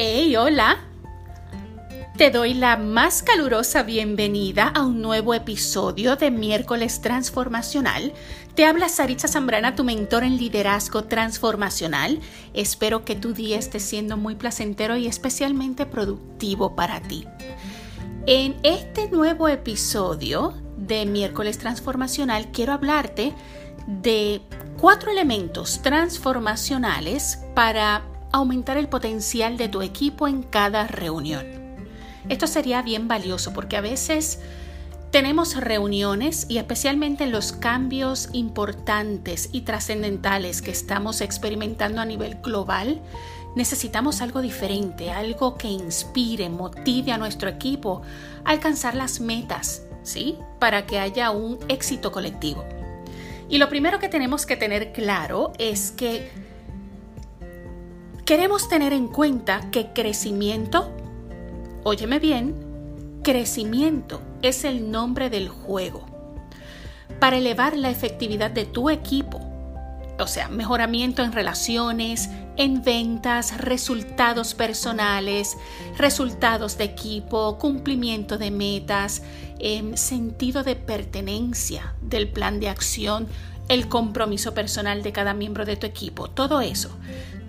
Hey, hola. Te doy la más calurosa bienvenida a un nuevo episodio de Miércoles Transformacional. Te habla Saritza Zambrana, tu mentor en liderazgo transformacional. Espero que tu día esté siendo muy placentero y especialmente productivo para ti. En este nuevo episodio de Miércoles Transformacional quiero hablarte de cuatro elementos transformacionales para aumentar el potencial de tu equipo en cada reunión. Esto sería bien valioso porque a veces tenemos reuniones y especialmente en los cambios importantes y trascendentales que estamos experimentando a nivel global, necesitamos algo diferente, algo que inspire, motive a nuestro equipo a alcanzar las metas, ¿sí? Para que haya un éxito colectivo. Y lo primero que tenemos que tener claro es que queremos tener en cuenta que crecimiento Óyeme bien, crecimiento es el nombre del juego. Para elevar la efectividad de tu equipo, o sea, mejoramiento en relaciones, en ventas, resultados personales, resultados de equipo, cumplimiento de metas, em, sentido de pertenencia del plan de acción, el compromiso personal de cada miembro de tu equipo, todo eso.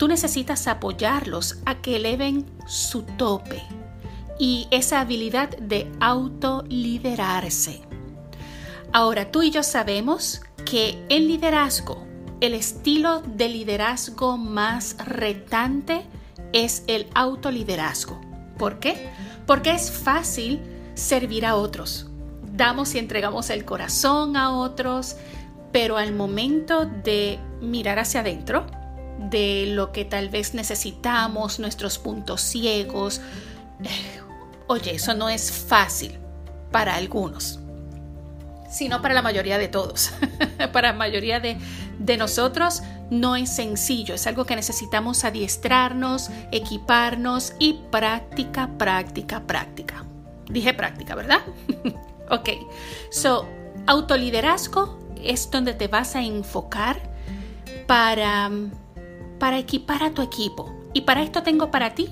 Tú necesitas apoyarlos a que eleven su tope, y esa habilidad de autoliderarse. Ahora, tú y yo sabemos que el liderazgo, el estilo de liderazgo más retante es el autoliderazgo. ¿Por qué? Porque es fácil servir a otros. Damos y entregamos el corazón a otros, pero al momento de mirar hacia adentro, de lo que tal vez necesitamos, nuestros puntos ciegos, Oye, eso no es fácil para algunos, sino para la mayoría de todos. para la mayoría de, de nosotros no es sencillo, es algo que necesitamos adiestrarnos, equiparnos y práctica, práctica, práctica. Dije práctica, ¿verdad? ok, so, autoliderazgo es donde te vas a enfocar para, para equipar a tu equipo. Y para esto tengo para ti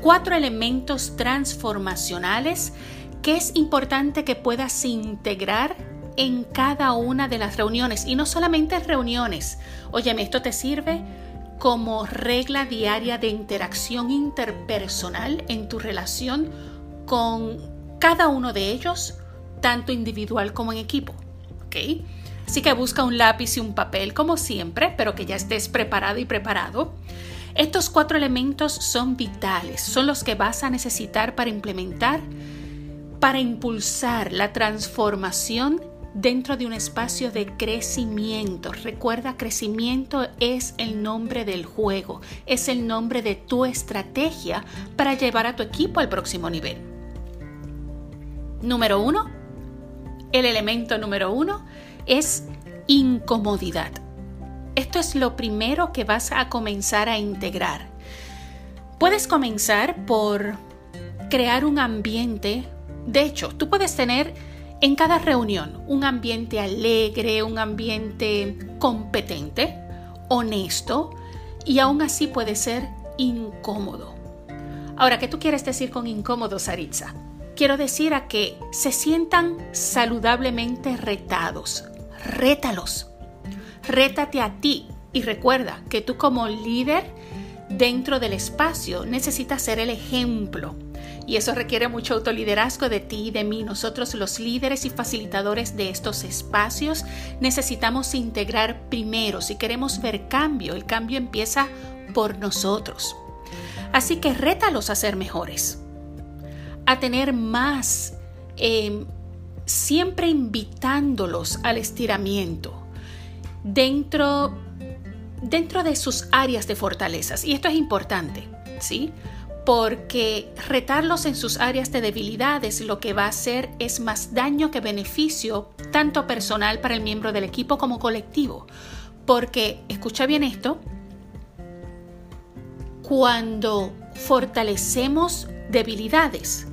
cuatro elementos transformacionales que es importante que puedas integrar en cada una de las reuniones y no solamente reuniones. Óyeme, esto te sirve como regla diaria de interacción interpersonal en tu relación con cada uno de ellos, tanto individual como en equipo. ¿Ok? Así que busca un lápiz y un papel como siempre, pero que ya estés preparado y preparado. Estos cuatro elementos son vitales, son los que vas a necesitar para implementar, para impulsar la transformación dentro de un espacio de crecimiento. Recuerda, crecimiento es el nombre del juego, es el nombre de tu estrategia para llevar a tu equipo al próximo nivel. Número uno, el elemento número uno es incomodidad. Esto es lo primero que vas a comenzar a integrar. Puedes comenzar por crear un ambiente. De hecho, tú puedes tener en cada reunión un ambiente alegre, un ambiente competente, honesto y aún así puede ser incómodo. Ahora, ¿qué tú quieres decir con incómodo, Saritza? Quiero decir a que se sientan saludablemente retados. Rétalos. Rétate a ti y recuerda que tú como líder dentro del espacio necesitas ser el ejemplo. Y eso requiere mucho autoliderazgo de ti y de mí. Nosotros los líderes y facilitadores de estos espacios necesitamos integrar primero. Si queremos ver cambio, el cambio empieza por nosotros. Así que rétalos a ser mejores, a tener más, eh, siempre invitándolos al estiramiento dentro, dentro de sus áreas de fortalezas. Y esto es importante, ¿sí? Porque retarlos en sus áreas de debilidades lo que va a hacer es más daño que beneficio, tanto personal para el miembro del equipo como colectivo. Porque, escucha bien esto, cuando fortalecemos debilidades,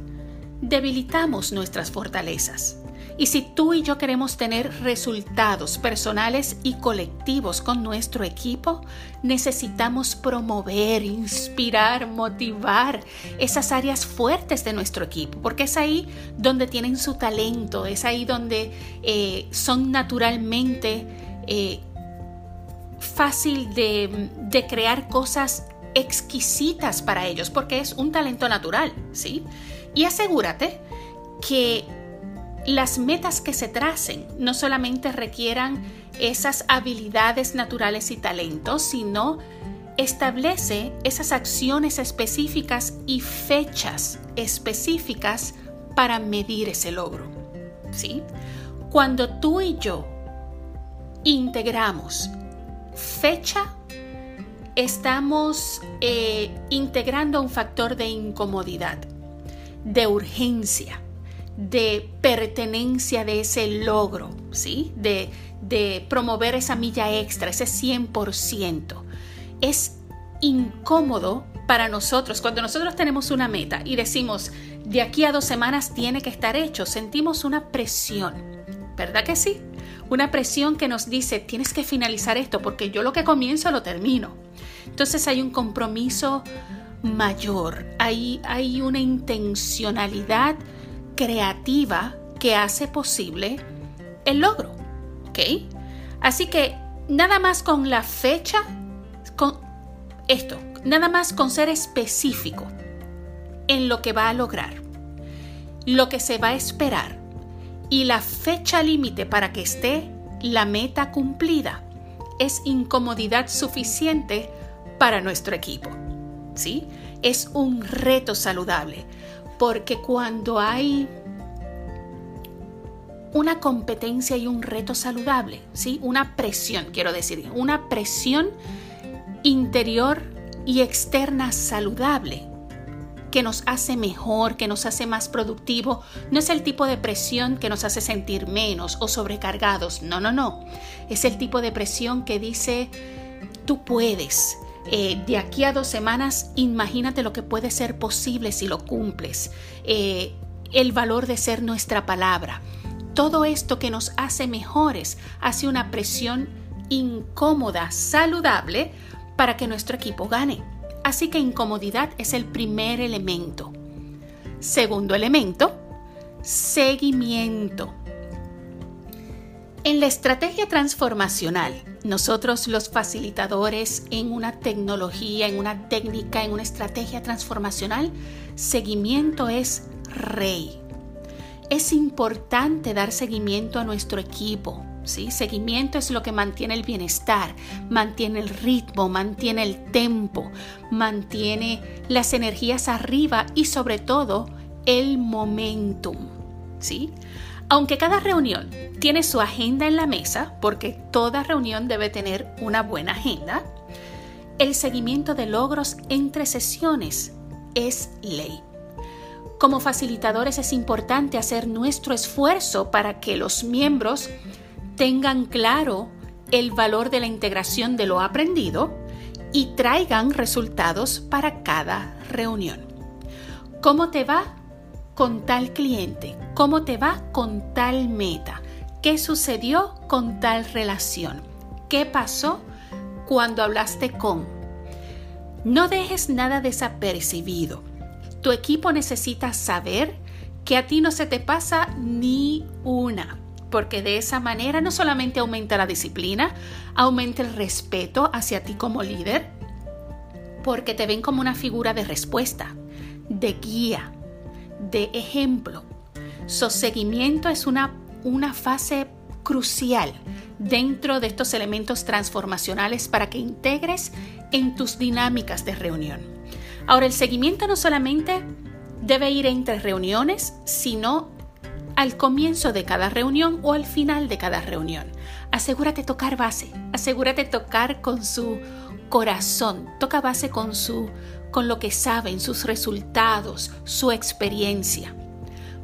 debilitamos nuestras fortalezas. Y si tú y yo queremos tener resultados personales y colectivos con nuestro equipo, necesitamos promover, inspirar, motivar esas áreas fuertes de nuestro equipo, porque es ahí donde tienen su talento, es ahí donde eh, son naturalmente eh, fácil de, de crear cosas exquisitas para ellos, porque es un talento natural, ¿sí? Y asegúrate que las metas que se tracen no solamente requieran esas habilidades naturales y talentos, sino establece esas acciones específicas y fechas específicas para medir ese logro. ¿sí? Cuando tú y yo integramos fecha, estamos eh, integrando un factor de incomodidad, de urgencia de pertenencia de ese logro, ¿sí? De, de promover esa milla extra, ese 100%. Es incómodo para nosotros cuando nosotros tenemos una meta y decimos, de aquí a dos semanas tiene que estar hecho, sentimos una presión, ¿verdad que sí? Una presión que nos dice, tienes que finalizar esto porque yo lo que comienzo lo termino. Entonces hay un compromiso mayor, hay, hay una intencionalidad creativa que hace posible el logro. Así que nada más con la fecha, con esto, nada más con ser específico en lo que va a lograr, lo que se va a esperar y la fecha límite para que esté la meta cumplida es incomodidad suficiente para nuestro equipo. ¿Sí? Es un reto saludable porque cuando hay una competencia y un reto saludable, ¿sí? Una presión, quiero decir, una presión interior y externa saludable que nos hace mejor, que nos hace más productivo. No es el tipo de presión que nos hace sentir menos o sobrecargados. No, no, no. Es el tipo de presión que dice, tú puedes, eh, de aquí a dos semanas, imagínate lo que puede ser posible si lo cumples. Eh, el valor de ser nuestra palabra. Todo esto que nos hace mejores hace una presión incómoda, saludable, para que nuestro equipo gane. Así que incomodidad es el primer elemento. Segundo elemento, seguimiento. En la estrategia transformacional, nosotros los facilitadores en una tecnología, en una técnica, en una estrategia transformacional, seguimiento es rey. Es importante dar seguimiento a nuestro equipo. ¿sí? Seguimiento es lo que mantiene el bienestar, mantiene el ritmo, mantiene el tempo, mantiene las energías arriba y sobre todo el momentum. ¿sí? Aunque cada reunión tiene su agenda en la mesa, porque toda reunión debe tener una buena agenda, el seguimiento de logros entre sesiones es ley. Como facilitadores es importante hacer nuestro esfuerzo para que los miembros tengan claro el valor de la integración de lo aprendido y traigan resultados para cada reunión. ¿Cómo te va? con tal cliente? ¿Cómo te va con tal meta? ¿Qué sucedió con tal relación? ¿Qué pasó cuando hablaste con? No dejes nada desapercibido. Tu equipo necesita saber que a ti no se te pasa ni una, porque de esa manera no solamente aumenta la disciplina, aumenta el respeto hacia ti como líder, porque te ven como una figura de respuesta, de guía, de ejemplo. Seguimiento es una, una fase crucial dentro de estos elementos transformacionales para que integres en tus dinámicas de reunión. Ahora, el seguimiento no solamente debe ir entre reuniones, sino al comienzo de cada reunión o al final de cada reunión. Asegúrate tocar base, asegúrate tocar con su corazón, toca base con su con lo que saben, sus resultados, su experiencia.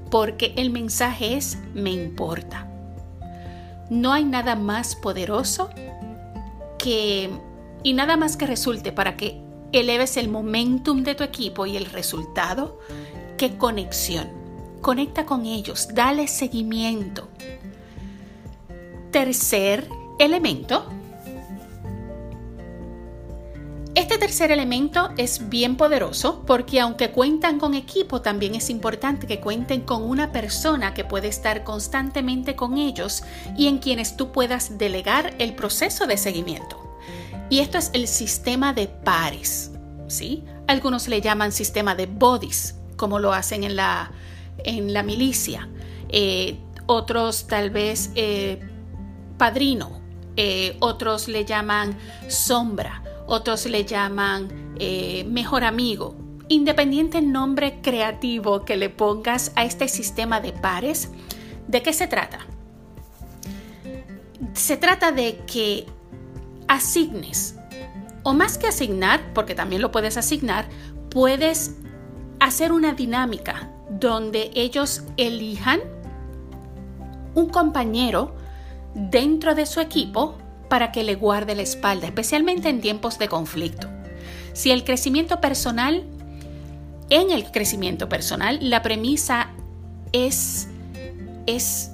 Porque el mensaje es me importa. No hay nada más poderoso que y nada más que resulte para que eleves el momentum de tu equipo y el resultado que conexión. conecta con ellos, dale seguimiento. Tercer elemento. Tercer elemento es bien poderoso porque aunque cuentan con equipo, también es importante que cuenten con una persona que puede estar constantemente con ellos y en quienes tú puedas delegar el proceso de seguimiento. Y esto es el sistema de pares, ¿sí? Algunos le llaman sistema de bodies, como lo hacen en la, en la milicia. Eh, otros tal vez eh, padrino, eh, otros le llaman sombra, otros le llaman mejor amigo. Independiente nombre creativo que le pongas a este sistema de pares, ¿de qué se trata? Se trata de que asignes, o más que asignar, porque también lo puedes asignar, puedes hacer una dinámica donde ellos elijan un compañero dentro de su equipo para que le guarde la espalda, especialmente en tiempos de conflicto. Si el crecimiento personal, en el crecimiento personal, la premisa es, es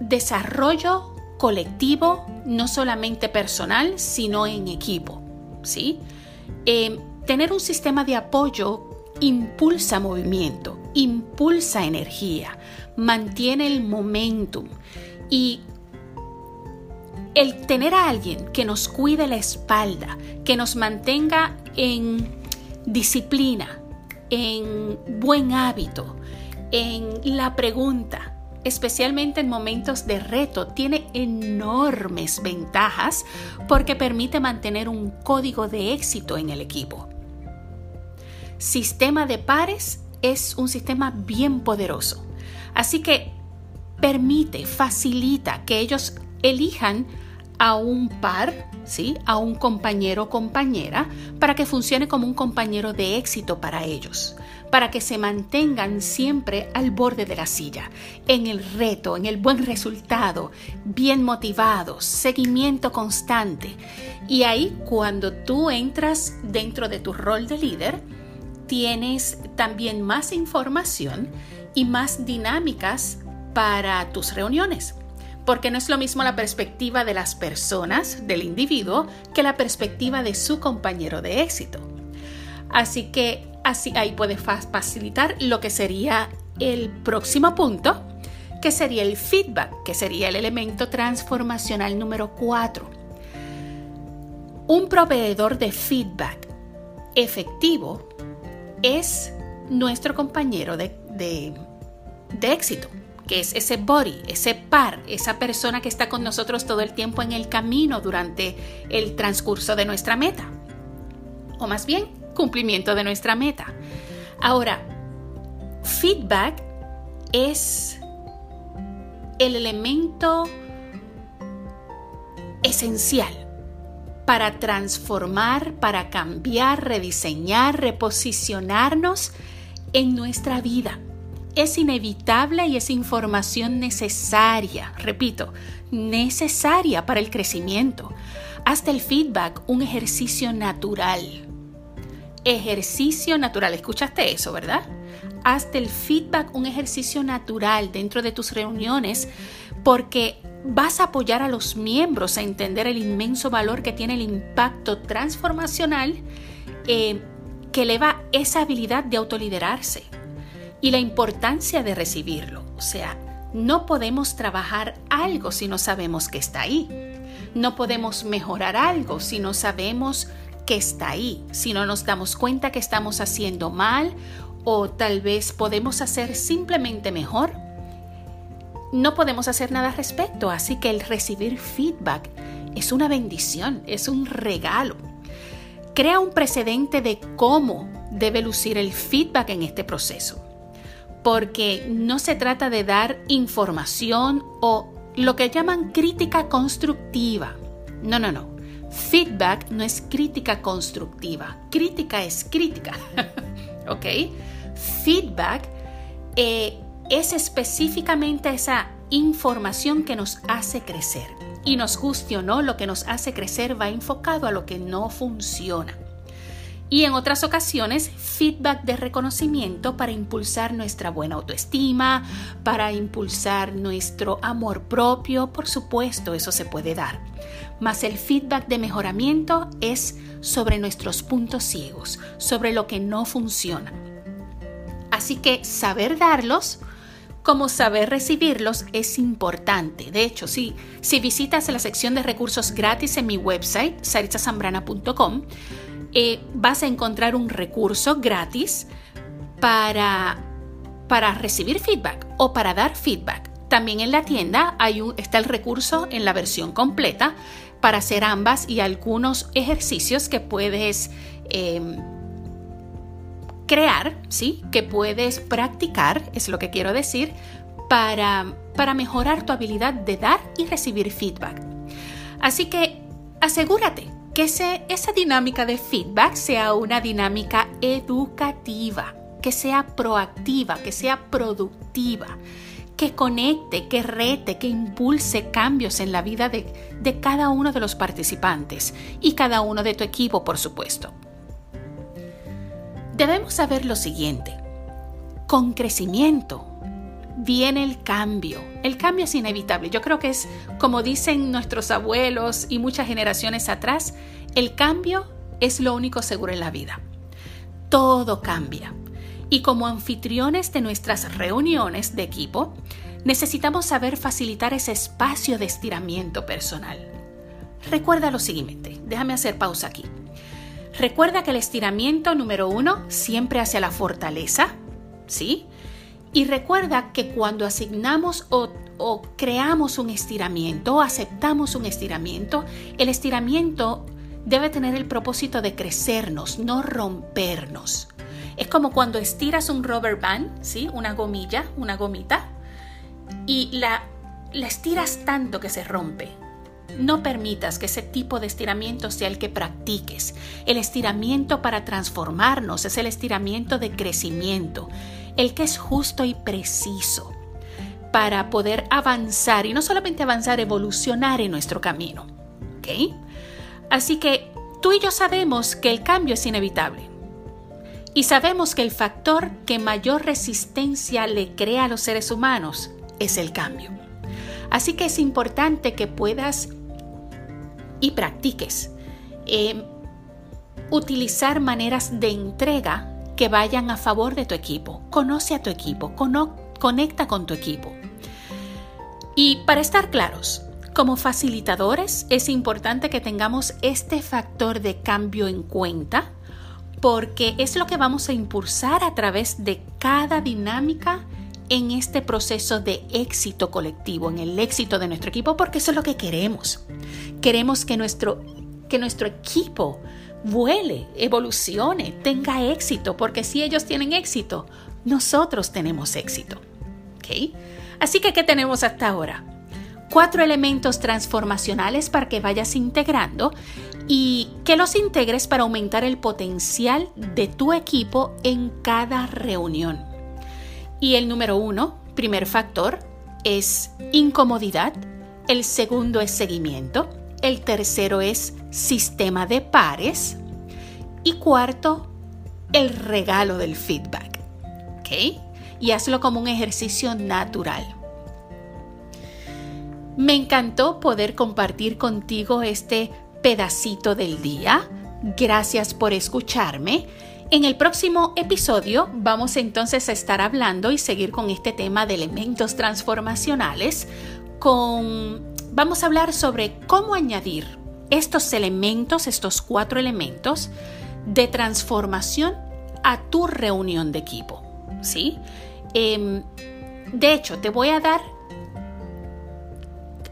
desarrollo colectivo, no solamente personal, sino en equipo. ¿sí? Eh, tener un sistema de apoyo impulsa movimiento, impulsa energía, mantiene el momentum y el tener a alguien que nos cuide la espalda, que nos mantenga en disciplina, en buen hábito, en la pregunta, especialmente en momentos de reto, tiene enormes ventajas porque permite mantener un código de éxito en el equipo. Sistema de pares es un sistema bien poderoso, así que permite, facilita que ellos elijan a un par, ¿sí? a un compañero o compañera, para que funcione como un compañero de éxito para ellos para que se mantengan siempre al borde de la silla, en el reto, en el buen resultado, bien motivados, seguimiento constante. Y ahí cuando tú entras dentro de tu rol de líder, tienes también más información y más dinámicas para tus reuniones. Porque no es lo mismo la perspectiva de las personas, del individuo, que la perspectiva de su compañero de éxito. Así que Así ahí puedes facilitar lo que sería el próximo punto, que sería el feedback, que sería el elemento transformacional número 4. Un proveedor de feedback efectivo es nuestro compañero de, de éxito, que es ese body, ese par, esa persona que está con nosotros todo el tiempo en el camino durante el transcurso de nuestra meta. O más bien, cumplimiento de nuestra meta. Ahora, feedback es el elemento esencial para transformar, para cambiar, rediseñar, reposicionarnos en nuestra vida. Es inevitable y es información necesaria, repito, necesaria para el crecimiento. Hasta el feedback un ejercicio natural ejercicio natural. Escuchaste eso, ¿verdad? Hazte el feedback un ejercicio natural dentro de tus reuniones porque vas a apoyar a los miembros a entender el inmenso valor que tiene el impacto transformacional eh, que eleva esa habilidad de autoliderarse y la importancia de recibirlo. O sea, no podemos trabajar algo si no sabemos que está ahí. No podemos mejorar algo si no sabemos que está ahí, si no nos damos cuenta que estamos haciendo mal o tal vez podemos hacer simplemente mejor, no podemos hacer nada al respecto. Así que el recibir feedback es una bendición, es un regalo. Crea un precedente de cómo debe lucir el feedback en este proceso. Porque no se trata de dar información o lo que llaman crítica constructiva. No, no, no. Feedback no es crítica constructiva, crítica es crítica. ¿Ok? Feedback eh, es específicamente esa información que nos hace crecer. Y nos guste o no, lo que nos hace crecer va enfocado a lo que no funciona. Y en otras ocasiones feedback de reconocimiento para impulsar nuestra buena autoestima, para impulsar nuestro amor propio, por supuesto, eso se puede dar. Mas el feedback de mejoramiento es sobre nuestros puntos ciegos, sobre lo que no funciona. Así que saber darlos como saber recibirlos es importante. De hecho, si, si visitas la sección de recursos gratis en mi website, saritzasambrana.com, eh, vas a encontrar un recurso gratis para, para recibir feedback o para dar feedback. También en la tienda hay está el recurso en la versión completa para hacer ambas y algunos ejercicios que puedes em, crear, ¿sí? que puedes practicar, es lo que quiero decir, para, para mejorar tu habilidad de dar y recibir feedback. Así que asegúrate que esa dinámica de feedback sea una dinámica educativa, que sea proactiva, que sea productiva, que conecte, que rete, que impulse cambios en la vida de, de cada uno de los participantes y cada uno de tu equipo, por supuesto. Debemos saber lo siguiente, con crecimiento viene el cambio. El cambio es inevitable. Yo creo que es, como dicen nuestros abuelos y muchas generaciones atrás, el cambio es lo único seguro en la vida. Todo cambia. Y como anfitriones de nuestras reuniones de equipo, necesitamos saber facilitar ese espacio de estiramiento personal. Recuerda lo siguiente, déjame hacer pausa aquí. Recuerda que el estiramiento número uno siempre hacia la fortaleza, ¿sí? Y recuerda que cuando asignamos o, creamos un estiramiento o aceptamos un estiramiento, el estiramiento debe tener el propósito de crecernos, no rompernos. Es como cuando estiras un rubber band, ¿sí? Una gomilla, una gomita, y la, la estiras tanto que se rompe. No permitas que ese tipo de estiramiento sea el que practiques. El estiramiento para transformarnos es el estiramiento de crecimiento el que es justo y preciso para poder avanzar y no solamente avanzar, evolucionar en nuestro camino. ¿Ok? Así que tú y yo sabemos que el cambio es inevitable. Y sabemos que el factor que mayor resistencia le crea a los seres humanos es el cambio. Así que es importante que puedas y practiques eh, utilizar maneras de entrega que vayan a favor de tu equipo. Conoce a tu equipo, conecta con tu equipo. Y para estar claros, como facilitadores es importante que tengamos este factor de cambio en cuenta porque es lo que vamos a impulsar a través de cada dinámica en este proceso de éxito colectivo, en el éxito de nuestro equipo, porque eso es lo que queremos. Queremos que nuestro, que nuestro equipo vuele, evolucione, tenga éxito, porque si ellos tienen éxito, nosotros tenemos éxito. Así que, ¿qué tenemos hasta ahora? Cuatro elementos transformacionales para que vayas integrando y que los integres para aumentar el potencial de tu equipo en cada reunión. Y el número uno, primer factor, es incomodidad. El segundo es seguimiento. El tercero es sistema de pares. Y cuarto, el regalo del feedback. ¿Ok? Y hazlo como un ejercicio natural. Me encantó poder compartir contigo este pedacito del día. Gracias por escucharme. En el próximo episodio vamos entonces a estar hablando y seguir con este tema de elementos transformacionales con vamos a hablar sobre cómo añadir estos elementos, estos cuatro elementos de transformación a tu reunión de equipo. ¿sí? Em, de hecho, te voy a dar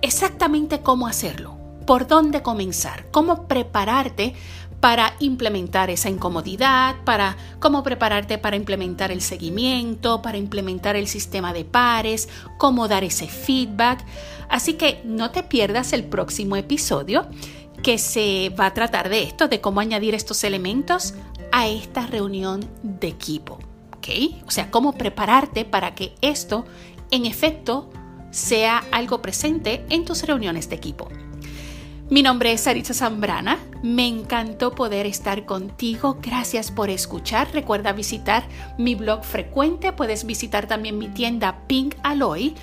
exactamente cómo hacerlo, por dónde comenzar, cómo prepararte para implementar esa incomodidad, para cómo prepararte para implementar el seguimiento, para implementar el sistema de pares, cómo dar ese feedback. Así que no te pierdas el próximo episodio que se va a tratar de esto, de cómo añadir estos elementos a esta reunión de equipo. ¿ok? O sea, cómo prepararte para que esto, en efecto, sea algo presente en tus reuniones de equipo. Mi nombre es Sarita Zambrana. Me encantó poder estar contigo. Gracias por escuchar. Recuerda visitar mi blog frecuente. Puedes visitar también mi tienda pinkaloy.com.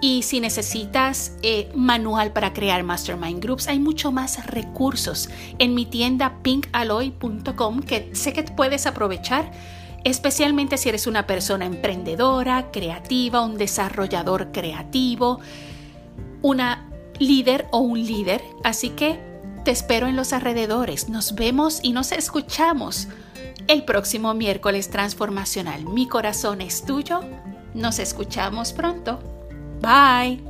Y si necesitas eh, manual para crear mastermind groups, hay mucho más recursos en mi tienda pinkaloy.com que sé que puedes aprovechar especialmente si eres una persona emprendedora, creativa, un desarrollador creativo, una líder o un líder. Así que te espero en los alrededores. Nos vemos y nos escuchamos el próximo miércoles transformacional. Mi corazón es tuyo. Nos escuchamos pronto. Bye.